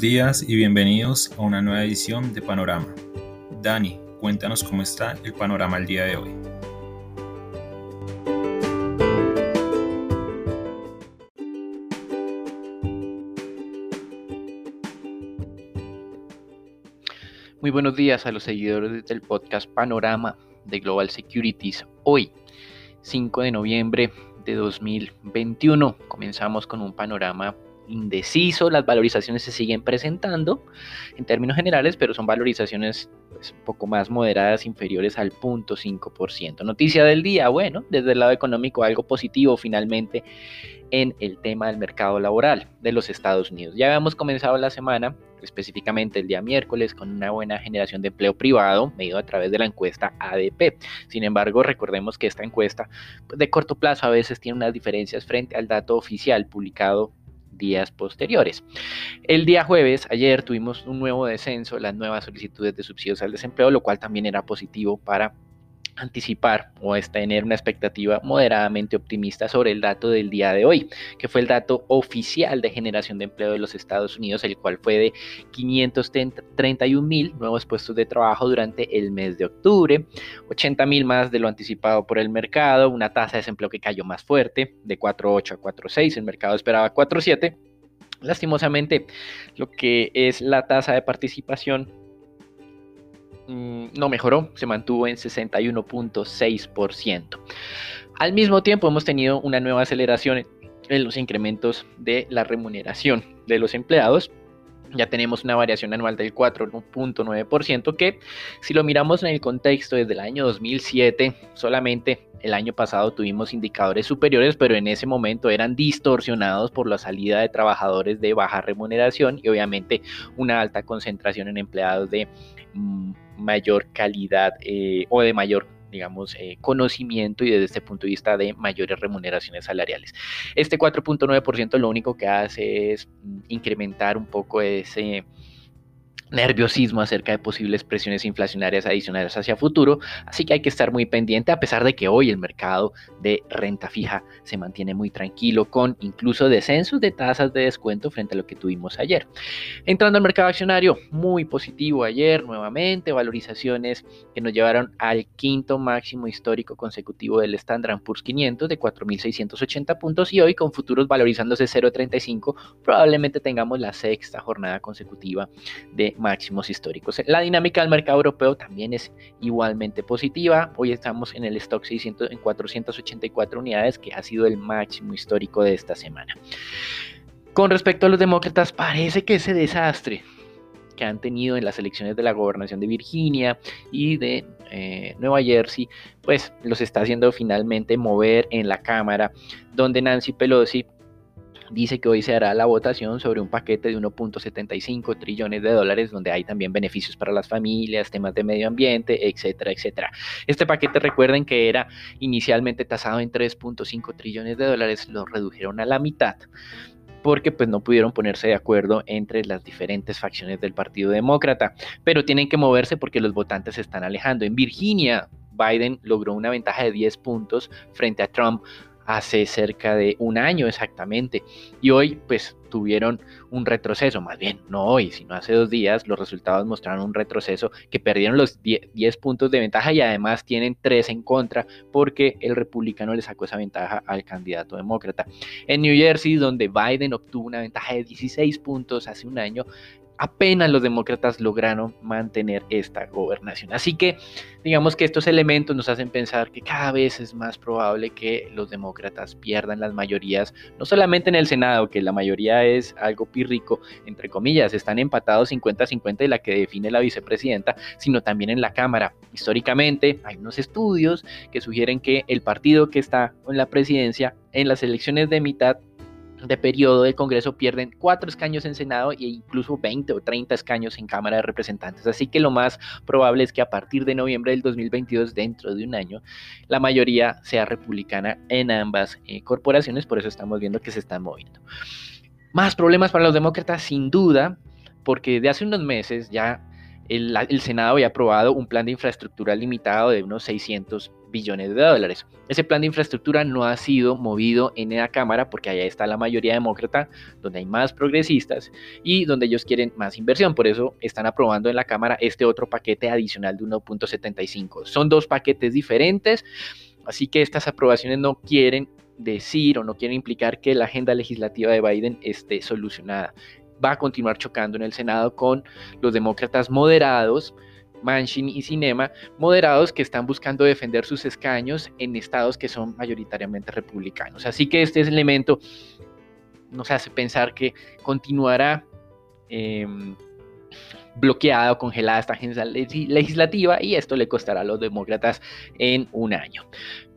Días y bienvenidos a una nueva edición de Panorama. Dani, cuéntanos cómo está el panorama el día de hoy. Muy buenos días a los seguidores del podcast Panorama de Global Securities. Hoy, 5 de noviembre de 2021, comenzamos con un panorama indeciso, las valorizaciones se siguen presentando en términos generales, pero son valorizaciones pues, un poco más moderadas, inferiores al 0.5%. Noticia del día, bueno, desde el lado económico algo positivo finalmente en el tema del mercado laboral de los Estados Unidos. Ya habíamos comenzado la semana, específicamente el día miércoles, con una buena generación de empleo privado medido a través de la encuesta ADP. Sin embargo, recordemos que esta encuesta pues, de corto plazo a veces tiene unas diferencias frente al dato oficial publicado días posteriores. El día jueves, ayer, tuvimos un nuevo descenso, las nuevas solicitudes de subsidios al desempleo, lo cual también era positivo para anticipar o es tener una expectativa moderadamente optimista sobre el dato del día de hoy, que fue el dato oficial de generación de empleo de los Estados Unidos, el cual fue de 531 mil nuevos puestos de trabajo durante el mes de octubre, 80 mil más de lo anticipado por el mercado, una tasa de desempleo que cayó más fuerte, de 4.8 a 4.6, el mercado esperaba 4.7. Lastimosamente, lo que es la tasa de participación no mejoró, se mantuvo en 61.6%. Al mismo tiempo hemos tenido una nueva aceleración en los incrementos de la remuneración de los empleados. Ya tenemos una variación anual del 4.9% que si lo miramos en el contexto desde el año 2007, solamente el año pasado tuvimos indicadores superiores, pero en ese momento eran distorsionados por la salida de trabajadores de baja remuneración y obviamente una alta concentración en empleados de mm, mayor calidad eh, o de mayor digamos, eh, conocimiento y desde este punto de vista de mayores remuneraciones salariales. Este 4.9% lo único que hace es mm, incrementar un poco ese nerviosismo acerca de posibles presiones inflacionarias adicionales hacia futuro, así que hay que estar muy pendiente a pesar de que hoy el mercado de renta fija se mantiene muy tranquilo con incluso descensos de tasas de descuento frente a lo que tuvimos ayer. Entrando al mercado accionario, muy positivo ayer nuevamente, valorizaciones que nos llevaron al quinto máximo histórico consecutivo del Standard Poor's 500 de 4.680 puntos y hoy con futuros valorizándose 0.35 probablemente tengamos la sexta jornada consecutiva de máximos históricos. La dinámica del mercado europeo también es igualmente positiva. Hoy estamos en el stock 600 en 484 unidades, que ha sido el máximo histórico de esta semana. Con respecto a los demócratas, parece que ese desastre que han tenido en las elecciones de la gobernación de Virginia y de eh, Nueva Jersey, pues los está haciendo finalmente mover en la Cámara, donde Nancy Pelosi dice que hoy se hará la votación sobre un paquete de 1.75 trillones de dólares donde hay también beneficios para las familias, temas de medio ambiente, etcétera, etcétera. Este paquete recuerden que era inicialmente tasado en 3.5 trillones de dólares, lo redujeron a la mitad porque pues no pudieron ponerse de acuerdo entre las diferentes facciones del Partido Demócrata, pero tienen que moverse porque los votantes se están alejando. En Virginia, Biden logró una ventaja de 10 puntos frente a Trump hace cerca de un año exactamente. Y hoy pues tuvieron un retroceso, más bien no hoy, sino hace dos días los resultados mostraron un retroceso que perdieron los 10, puntos de ventaja y además tienen 3 en contra porque el republicano le sacó esa ventaja al candidato demócrata. En New Jersey, donde Biden obtuvo una ventaja de 16 puntos hace un año, apenas los demócratas lograron mantener esta gobernación. Así que digamos que estos elementos nos hacen pensar que cada vez es más probable que los demócratas pierdan las mayorías, no solamente en el Senado, que la mayoría es algo pírrico, entre comillas, están empatados 50-50 de la que define la vicepresidenta, sino también en la Cámara. Históricamente hay unos estudios que sugieren que el partido que está en la presidencia en las elecciones de mitad de periodo del Congreso pierden cuatro escaños en Senado e incluso 20 o 30 escaños en Cámara de Representantes. Así que lo más probable es que a partir de noviembre del 2022, dentro de un año, la mayoría sea republicana en ambas eh, corporaciones. Por eso estamos viendo que se están moviendo. Más problemas para los demócratas, sin duda, porque de hace unos meses ya el, Senado había aprobado un plan de infraestructura limitado de unos 600 billones de dólares. Ese plan de infraestructura no ha sido movido en la Cámara porque allá está la mayoría demócrata, donde hay más progresistas y donde ellos quieren más inversión. Por eso están aprobando en la Cámara este otro paquete adicional de 1.75. Son dos paquetes diferentes, así que estas aprobaciones no quieren decir o no quieren implicar que la agenda legislativa de Biden esté solucionada. Va a continuar chocando en el Senado con los demócratas moderados, Manchin y Cinema, moderados que están buscando defender sus escaños en estados que son mayoritariamente republicanos. Así que este elemento nos hace pensar que continuará em, bloqueada o congelada esta agencia legislativa y esto le costará a los demócratas en un año.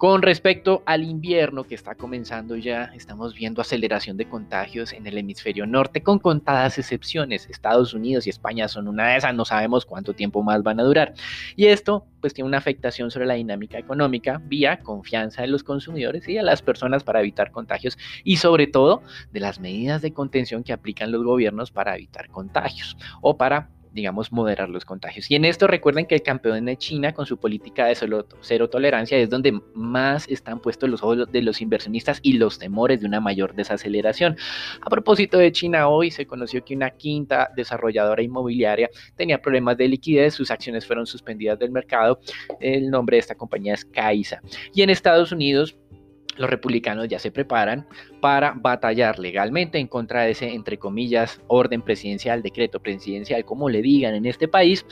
Con respecto al invierno que está comenzando ya, estamos viendo aceleración de contagios en el hemisferio norte con contadas excepciones. Estados Unidos y España son una de esas, no sabemos cuánto tiempo más van a durar. Y esto pues tiene una afectación sobre la dinámica económica vía confianza de los consumidores y de las personas para evitar contagios y sobre todo de las medidas de contención que aplican los gobiernos para evitar contagios o para digamos, moderar los contagios. Y en esto recuerden que el campeón de China, con su política de cero tolerancia, es donde más están puestos los ojos de los inversionistas y los temores de una mayor desaceleración. A propósito de China, hoy se conoció que una quinta desarrolladora inmobiliaria tenía problemas de liquidez, sus acciones fueron suspendidas del mercado. El nombre de esta compañía es Caixa. Y en Estados Unidos, los republicanos ya se preparan para batallar legalmente en contra de ese, entre comillas, orden presidencial, decreto presidencial, como le digan en este país,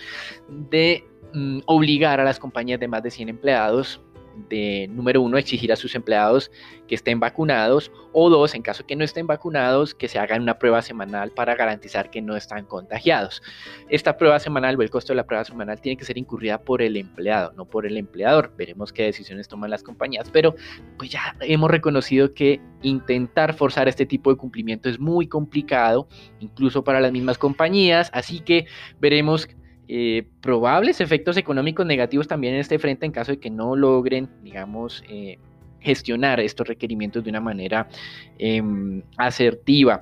de mm, obligar a las compañías de más de 100 empleados de, número uno, exigir a sus empleados que estén vacunados o dos, en caso que no estén vacunados, que se hagan una prueba semanal para garantizar que no están contagiados. Esta prueba semanal o el costo de la prueba semanal tiene que ser incurrida por el empleado, no por el empleador. Veremos qué decisiones toman las compañías, pero pues ya hemos reconocido que intentar forzar este tipo de cumplimiento es muy complicado, incluso para las mismas compañías, así que veremos eh, probables efectos económicos negativos también en este frente en caso de que no logren, digamos, eh, gestionar estos requerimientos de una manera em, asertiva.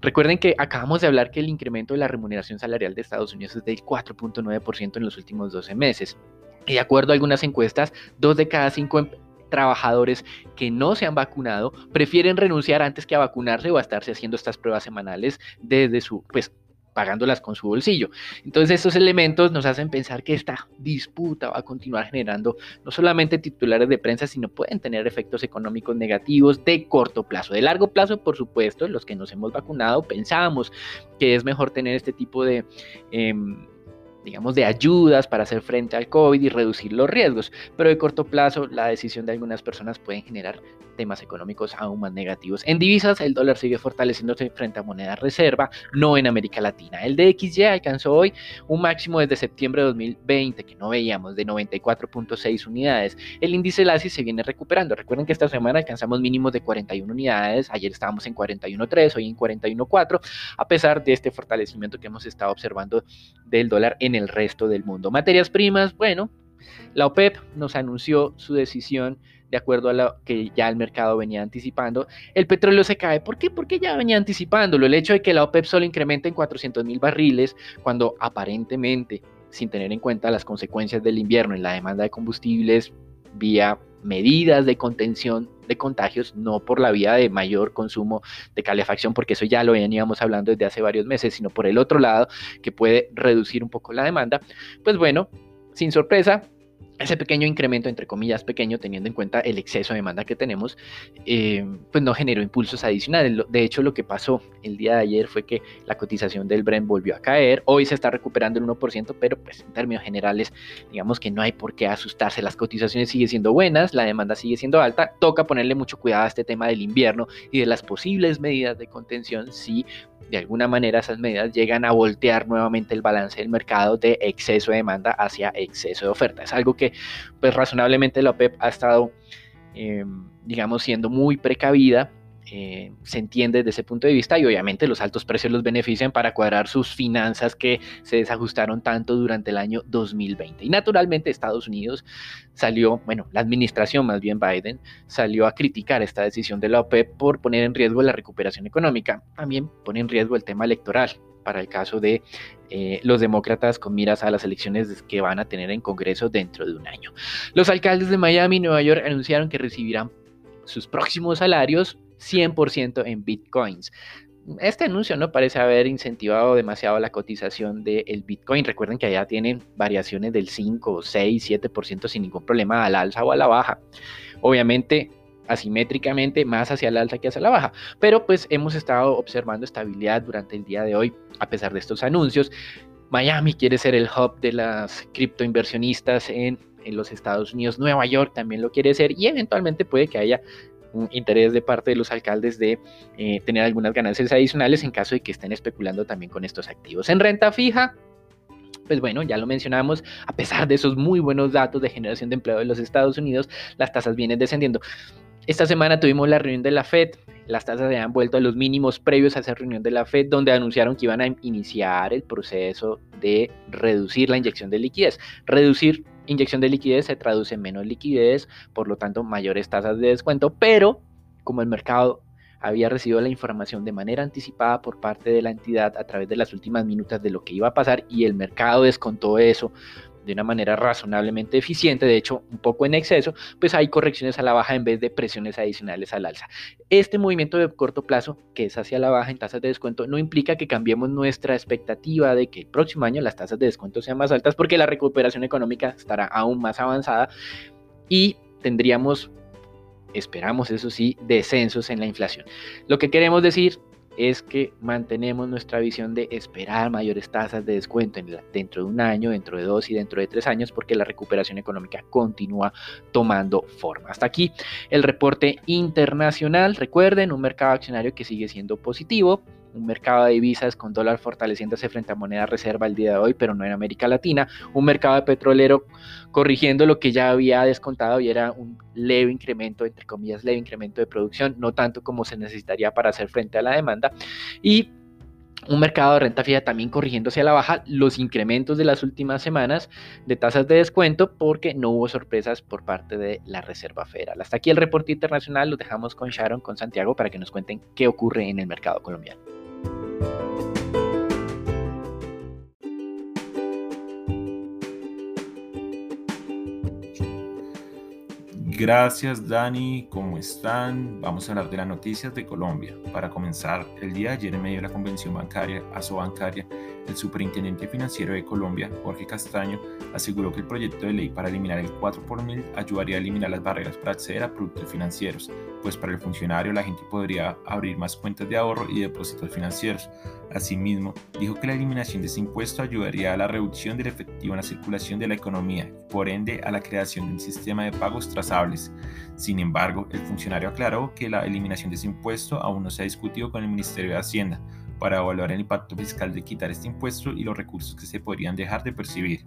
Recuerden que acabamos de hablar que el incremento de la remuneración salarial de Estados Unidos es del 4.9% en los últimos 12 meses. Y de acuerdo a algunas encuestas, dos de cada cinco em, trabajadores que no se han vacunado prefieren renunciar antes que a vacunarse o a estarse haciendo estas pruebas semanales desde su, pues, pagándolas con su bolsillo. Entonces estos elementos nos hacen pensar que esta disputa va a continuar generando no solamente titulares de prensa, sino pueden tener efectos económicos negativos de corto plazo. De largo plazo, por supuesto, los que nos hemos vacunado pensábamos que es mejor tener este tipo de... Em, digamos, de ayudas para hacer frente al COVID y reducir los riesgos, pero de corto plazo la decisión de algunas personas puede generar temas económicos aún más negativos. En divisas, el dólar sigue fortaleciéndose frente a moneda reserva, no en América Latina. El DXY alcanzó hoy un máximo desde septiembre de 2020, que no veíamos, de 94.6 unidades. El índice LASI se viene recuperando. Recuerden que esta semana alcanzamos mínimos de 41 unidades, ayer estábamos en 41.3, hoy en 41.4, a pesar de este fortalecimiento que hemos estado observando del dólar en el resto del mundo. Materias primas, bueno, la OPEP nos anunció su decisión de acuerdo a lo que ya el mercado venía anticipando. El petróleo se cae. ¿Por qué? Porque ya venía anticipándolo. El hecho de que la OPEP solo incremente en 400 mil barriles, cuando aparentemente, sin tener en cuenta las consecuencias del invierno en la demanda de combustibles vía medidas de contención de contagios, no por la vía de mayor consumo de calefacción, porque eso ya lo veníamos hablando desde hace varios meses, sino por el otro lado, que puede reducir un poco la demanda, pues bueno, sin sorpresa, ese pequeño incremento, entre comillas pequeño, teniendo en cuenta el exceso de demanda que tenemos, eh, pues no generó impulsos adicionales. De hecho, lo que pasó el día de ayer fue que la cotización del Brent volvió a caer. Hoy se está recuperando el 1%, pero pues en términos generales, digamos que no hay por qué asustarse. Las cotizaciones siguen siendo buenas, la demanda sigue siendo alta. Toca ponerle mucho cuidado a este tema del invierno y de las posibles medidas de contención si de alguna manera esas medidas llegan a voltear nuevamente el balance del mercado de exceso de demanda hacia exceso de oferta. Es algo que pues razonablemente la OPEP ha estado, em, digamos, siendo muy precavida eh, se entiende desde ese punto de vista y obviamente los altos precios los benefician para cuadrar sus finanzas que se desajustaron tanto durante el año 2020. Y naturalmente Estados Unidos salió, bueno, la administración más bien Biden salió a criticar esta decisión de la OPEP por poner en riesgo la recuperación económica. También pone en riesgo el tema electoral para el caso de eh, los demócratas con miras a las elecciones que van a tener en Congreso dentro de un año. Los alcaldes de Miami y Nueva York anunciaron que recibirán sus próximos salarios 100% en bitcoins. Este anuncio no parece haber incentivado demasiado la cotización del Bitcoin. Recuerden que allá tienen variaciones del 5, 6, 7% sin ningún problema al alza o a la baja. Obviamente, asimétricamente, más hacia el alza que hacia la baja. Pero pues hemos estado observando estabilidad durante el día de hoy a pesar de estos anuncios. Miami quiere ser el hub de las criptoinversionistas en, en los Estados Unidos. Nueva York también lo quiere ser y eventualmente puede que haya interés de parte de los alcaldes de eh, tener algunas ganancias adicionales en caso de que estén especulando también con estos activos. En renta fija, pues bueno, ya lo mencionamos, a pesar de esos muy buenos datos de generación de empleo de los Estados Unidos, las tasas vienen descendiendo. Esta semana tuvimos la reunión de la Fed, las tasas se han vuelto a los mínimos previos a esa reunión de la Fed, donde anunciaron que iban a iniciar el proceso de reducir la inyección de liquidez. Reducir inyección de liquidez se traduce en menos liquidez, por lo tanto mayores tasas de descuento, pero como el mercado había recibido la información de manera anticipada por parte de la entidad a través de las últimas minutas de lo que iba a pasar y el mercado descontó eso de una manera razonablemente eficiente, de hecho un poco en exceso, pues hay correcciones a la baja en vez de presiones adicionales al alza. Este movimiento de corto plazo, que es hacia la baja en tasas de descuento, no implica que cambiemos nuestra expectativa de que el próximo año las tasas de descuento sean más altas porque la recuperación económica estará aún más avanzada y tendríamos esperamos eso sí, descensos en la inflación. Lo que queremos decir es que mantenemos nuestra visión de esperar mayores tasas de descuento dentro de un año, dentro de dos y dentro de tres años, porque la recuperación económica continúa tomando forma. Hasta aquí el reporte internacional. Recuerden, un mercado accionario que sigue siendo positivo un mercado de divisas con dólar fortaleciéndose frente a moneda reserva el día de hoy, pero no en América Latina, un mercado de petrolero corrigiendo lo que ya había descontado y era un leve incremento, entre comillas, leve incremento de producción, no tanto como se necesitaría para hacer frente a la demanda, y un mercado de renta fija también corrigiéndose a la baja los incrementos de las últimas semanas de tasas de descuento porque no hubo sorpresas por parte de la Reserva Federal. Hasta aquí el reporte internacional, lo dejamos con Sharon, con Santiago, para que nos cuenten qué ocurre en el mercado colombiano. Gracias Dani, ¿cómo están? Vamos a hablar de las noticias de Colombia. Para comenzar, el día de ayer en medio de la convención bancaria, Bancaria, el superintendente financiero de Colombia, Jorge Castaño, aseguró que el proyecto de ley para eliminar el 4 por mil ayudaría a eliminar las barreras para acceder a productos financieros, pues para el funcionario la gente podría abrir más cuentas de ahorro y depósitos financieros. Asimismo, dijo que la eliminación de ese impuesto ayudaría a la reducción del efectivo en la circulación de la economía y por ende a la creación de un sistema de pagos trazables. Sin embargo, el funcionario aclaró que la eliminación de ese impuesto aún no se ha discutido con el Ministerio de Hacienda para evaluar el impacto fiscal de quitar este impuesto y los recursos que se podrían dejar de percibir.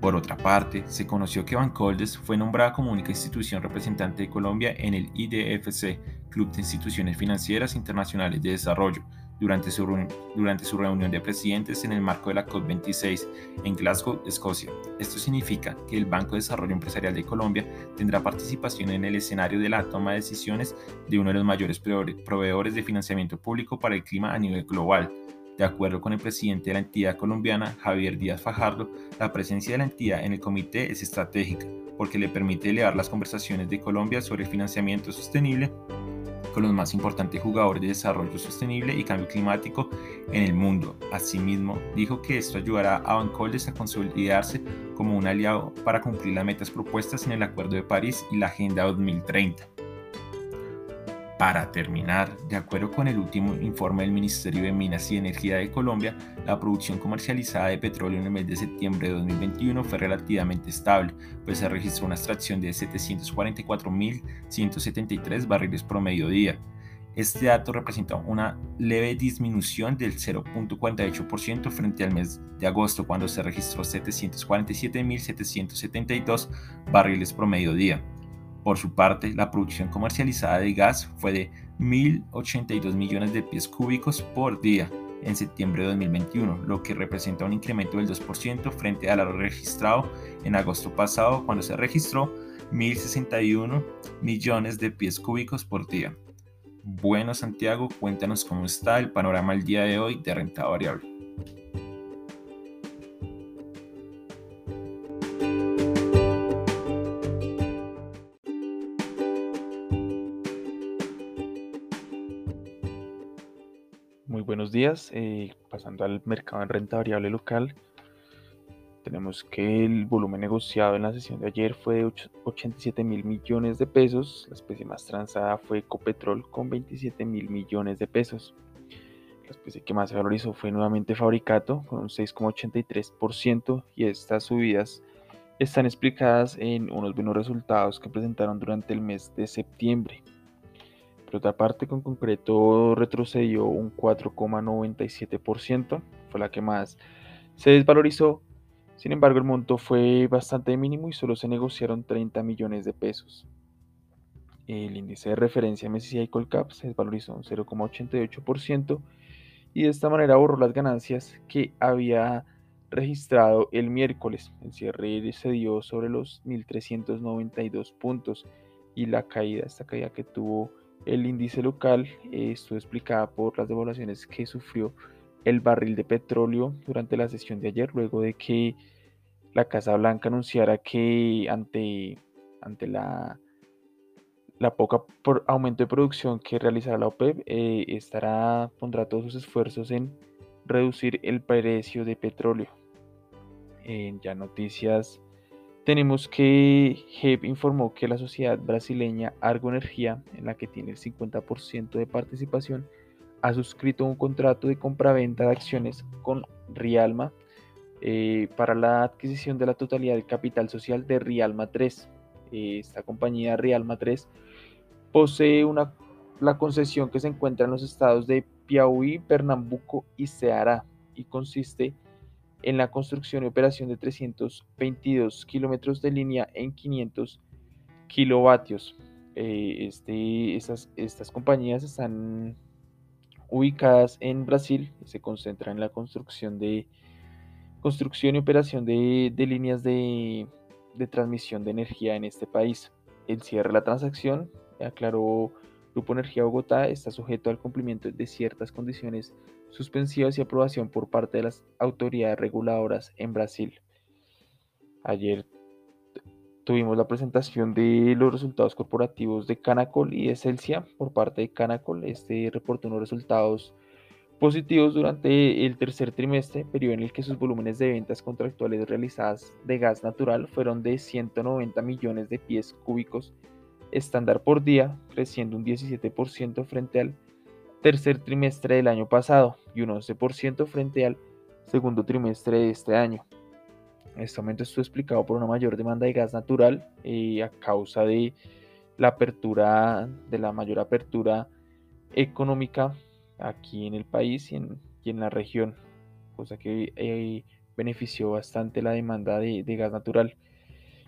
Por otra parte, se conoció que Bancoldes fue nombrada como única institución representante de Colombia en el IDFC, Club de Instituciones Financieras Internacionales de Desarrollo, durante su, durante su reunión de presidentes en el marco de la COP26 en Glasgow, Escocia. Esto significa que el Banco de Desarrollo Empresarial de Colombia tendrá participación en el escenario de la toma de decisiones de uno de los mayores proveedores de financiamiento público para el clima a nivel global, de acuerdo con el presidente de la entidad colombiana, Javier Díaz Fajardo, la presencia de la entidad en el comité es estratégica porque le permite elevar las conversaciones de Colombia sobre financiamiento sostenible con los más importantes jugadores de desarrollo sostenible y cambio climático en el mundo. Asimismo, dijo que esto ayudará a Bancoldes a consolidarse como un aliado para cumplir las metas propuestas en el Acuerdo de París y la Agenda 2030. Para terminar, de acuerdo con el último informe del Ministerio de Minas y Energía de Colombia, la producción comercializada de petróleo en el mes de septiembre de 2021 fue relativamente estable, pues se registró una extracción de 744.173 barriles promedio día. Este dato representa una leve disminución del 0.48% frente al mes de agosto, cuando se registró 747.772 barriles promedio día. Por su parte, la producción comercializada de gas fue de 1.082 millones de pies cúbicos por día en septiembre de 2021, lo que representa un incremento del 2% frente a lo registrado en agosto pasado, cuando se registró 1.061 millones de pies cúbicos por día. Bueno, Santiago, cuéntanos cómo está el panorama el día de hoy de renta variable. Eh, pasando al mercado en renta variable local, tenemos que el volumen negociado en la sesión de ayer fue de 87 mil millones de pesos. La especie más transada fue Ecopetrol con 27 mil millones de pesos. La especie que más se valorizó fue nuevamente Fabricato con un 6,83% y estas subidas están explicadas en unos buenos resultados que presentaron durante el mes de septiembre. Por otra parte, con concreto retrocedió un 4,97%, fue la que más se desvalorizó. Sin embargo, el monto fue bastante mínimo y solo se negociaron 30 millones de pesos. El índice de referencia MSCI Colcap se desvalorizó un 0,88% y de esta manera borró las ganancias que había registrado el miércoles. El cierre se dio sobre los 1.392 puntos y la caída, esta caída que tuvo el índice local estuvo explicada por las devaluaciones que sufrió el barril de petróleo durante la sesión de ayer, luego de que la Casa Blanca anunciara que ante, ante la, la poca aumento de producción que realizará la OPEP, eh, estará, pondrá todos sus esfuerzos en reducir el precio de petróleo. Ya noticias tenemos que HEP informó que la sociedad brasileña Argo Energía, en la que tiene el 50% de participación, ha suscrito un contrato de compraventa de acciones con Rialma eh, para la adquisición de la totalidad del capital social de Rialma 3. Eh, esta compañía Rialma 3 posee la concesión que se encuentra en los estados de Piauí, Pernambuco y Ceará y consiste en en la construcción y operación de 322 kilómetros de línea en 500 kilovatios. Eh, este, estas, compañías están ubicadas en Brasil y se concentran en la construcción de construcción y operación de, líneas de, de, transmisión de energía en este país. El cierre de la transacción, aclaró Grupo Energía Bogotá, está sujeto al cumplimiento de ciertas condiciones suspensivas y aprobación por parte de las autoridades reguladoras en Brasil. Ayer tuvimos la presentación de los resultados corporativos de Canacol y de Celsia por parte de Canacol. Este reportó unos resultados positivos durante el tercer trimestre, periodo en el que sus volúmenes de ventas contractuales realizadas de gas natural fueron de 190 millones de pies cúbicos estándar por día, creciendo un 17% frente al tercer trimestre del año pasado y un 11% frente al segundo trimestre de este año. Este aumento estuvo explicado por una mayor demanda de gas natural eh, a causa de la apertura, de la mayor apertura económica aquí en el país y en, la región, cosa que eh, benefició bastante la demanda de, gas natural.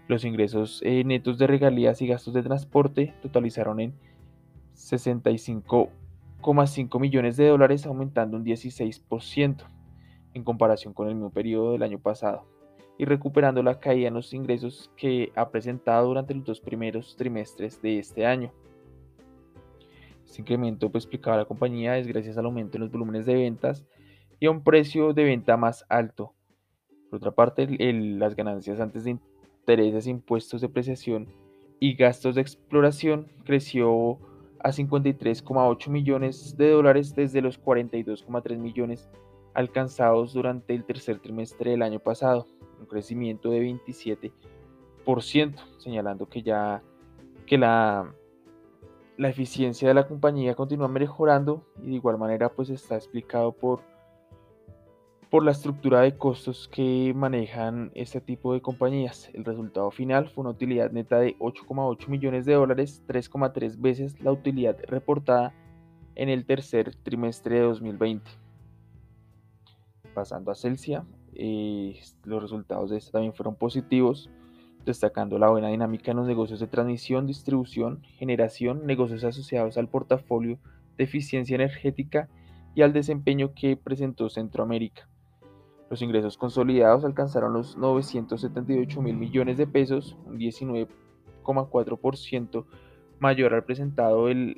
Los ingresos eh, netos de regalías y gastos de transporte totalizaron en 65 5 millones de dólares, aumentando un 16% en comparación con el mismo periodo del año pasado y recuperando la caída en los ingresos que ha presentado durante los dos primeros trimestres de este año. Este incremento, pues explicaba la compañía, es gracias al aumento en los volúmenes de ventas y a un precio de venta más alto. Por otra parte, las ganancias antes de intereses, impuestos de apreciación y gastos de exploración creció a 53,8 millones de dólares desde los 42,3 millones alcanzados durante el tercer trimestre del año pasado, un crecimiento de 27%, señalando que ya que la, la eficiencia de la compañía continúa mejorando y de igual manera pues está explicado por por la estructura de costos que manejan este tipo de compañías. El resultado final fue una utilidad neta de 8,8 millones de dólares, 3,3 veces la utilidad reportada en el tercer trimestre de 2020. Pasando a Celsia, eh, los resultados de esta también fueron positivos. destacando la buena dinámica en los negocios de transmisión, distribución, generación, negocios asociados al portafolio de eficiencia energética y al desempeño que presentó Centroamérica. Los ingresos consolidados alcanzaron los 978 mil millones de pesos, un 19,4% mayor al presentado en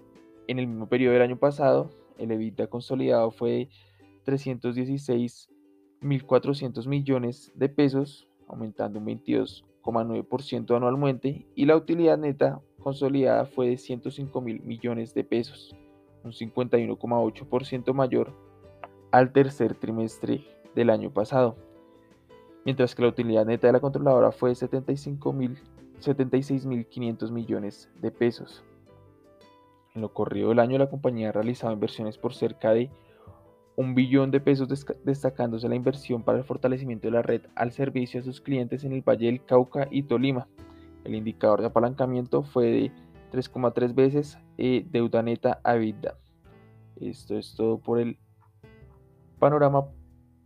el mismo periodo del año pasado. El EBITDA consolidado fue de 316.400 millones de pesos, aumentando un 22,9% anualmente, y la utilidad neta consolidada fue de 105 mil millones de pesos, un 51,8% mayor al tercer trimestre del año pasado, mientras que la utilidad neta de la controladora fue de 76.500 millones de pesos. En lo corrido del año, la compañía ha realizado inversiones por cerca de un billón de pesos, destacándose la inversión para el fortalecimiento de la red al servicio a sus clientes en el Valle del Cauca y Tolima. El indicador de apalancamiento fue de 3,3 veces eh, deuda neta a vida. Esto es todo por el panorama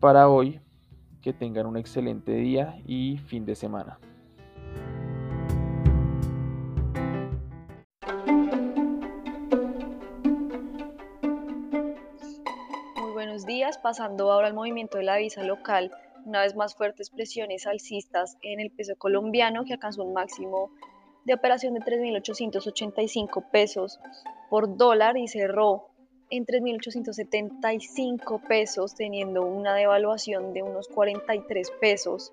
para hoy. Que tengan un excelente día y fin de semana. Muy buenos días, pasando ahora al movimiento de la visa local. Una vez más fuertes presiones alcistas en el peso colombiano que alcanzó un máximo de operación de 3.885 pesos por dólar y cerró en 3.875 pesos, teniendo una devaluación de unos 43 pesos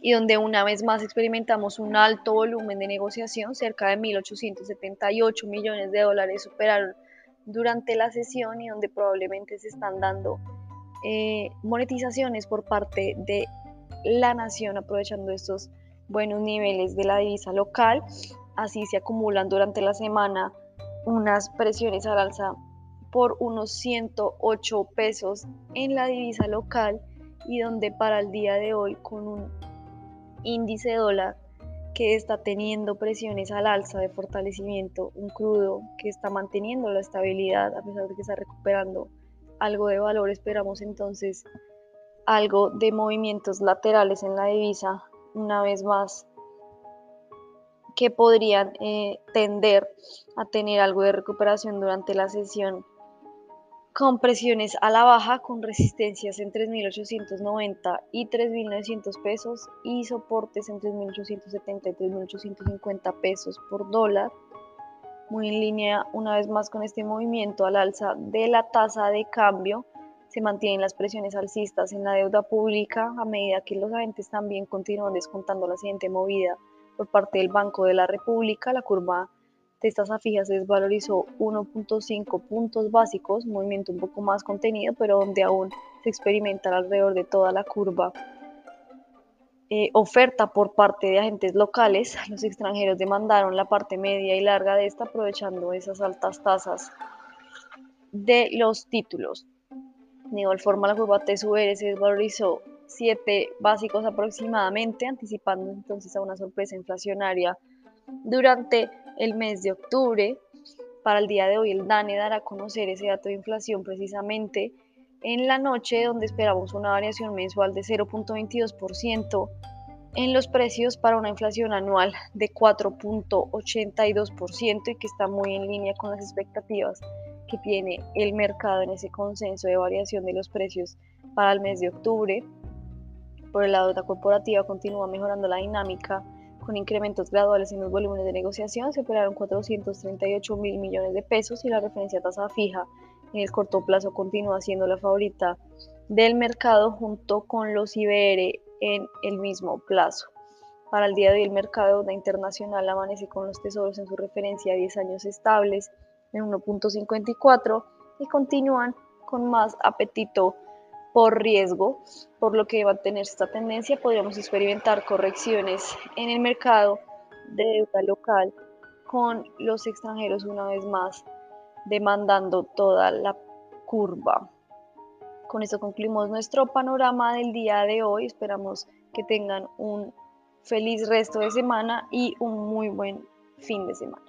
y donde una vez más experimentamos un alto volumen de negociación, cerca de 1.878 millones de dólares superaron durante la sesión y donde probablemente se están dando eh, monetizaciones por parte de la nación aprovechando estos buenos niveles de la divisa local. Así se acumulan durante la semana unas presiones al alza por unos 108 pesos en la divisa local y donde para el día de hoy con un índice dólar que está teniendo presiones al alza de fortalecimiento, un crudo que está manteniendo la estabilidad a pesar de que está recuperando algo de valor, esperamos entonces algo de movimientos laterales en la divisa una vez más que podrían eh, tender a tener algo de recuperación durante la sesión con presiones a la baja con resistencias en 3.890 y 3.900 pesos y soportes en 3.870 y 3.850 pesos por dólar. Muy en línea una vez más con este movimiento al alza de la tasa de cambio. Se mantienen las presiones alcistas en la deuda pública a medida que los agentes también continúan descontando la siguiente movida por parte del Banco de la República. La curva de estas afijas se desvalorizó 1.5 puntos básicos, movimiento un poco más contenido, pero donde aún se experimenta alrededor de toda la curva. Eh, oferta por parte de agentes locales, los extranjeros demandaron la parte media y larga de esta aprovechando esas altas tasas de los títulos. De igual forma, la curva TSUR se desvalorizó 7 básicos aproximadamente, anticipando entonces a una sorpresa inflacionaria durante el mes de octubre. Para el día de hoy el DANE dará a conocer ese dato de inflación precisamente en la noche donde esperamos una variación mensual de 0.22% en los precios para una inflación anual de 4.82% y que está muy en línea con las expectativas que tiene el mercado en ese consenso de variación de los precios para el mes de octubre. Por el lado de la corporativa continúa mejorando la dinámica con incrementos graduales en los volúmenes de negociación, se operaron 438 mil millones de pesos y la referencia a tasa fija en el corto plazo continúa siendo la favorita del mercado junto con los IBR en el mismo plazo. Para el día de hoy el mercado de internacional amanece con los tesoros en su referencia a 10 años estables en 1.54 y continúan con más apetito por riesgo, por lo que va a tener esta tendencia podríamos experimentar correcciones en el mercado de deuda local con los extranjeros una vez más demandando toda la curva. Con esto concluimos nuestro panorama del día de hoy. Esperamos que tengan un feliz resto de semana y un muy buen fin de semana.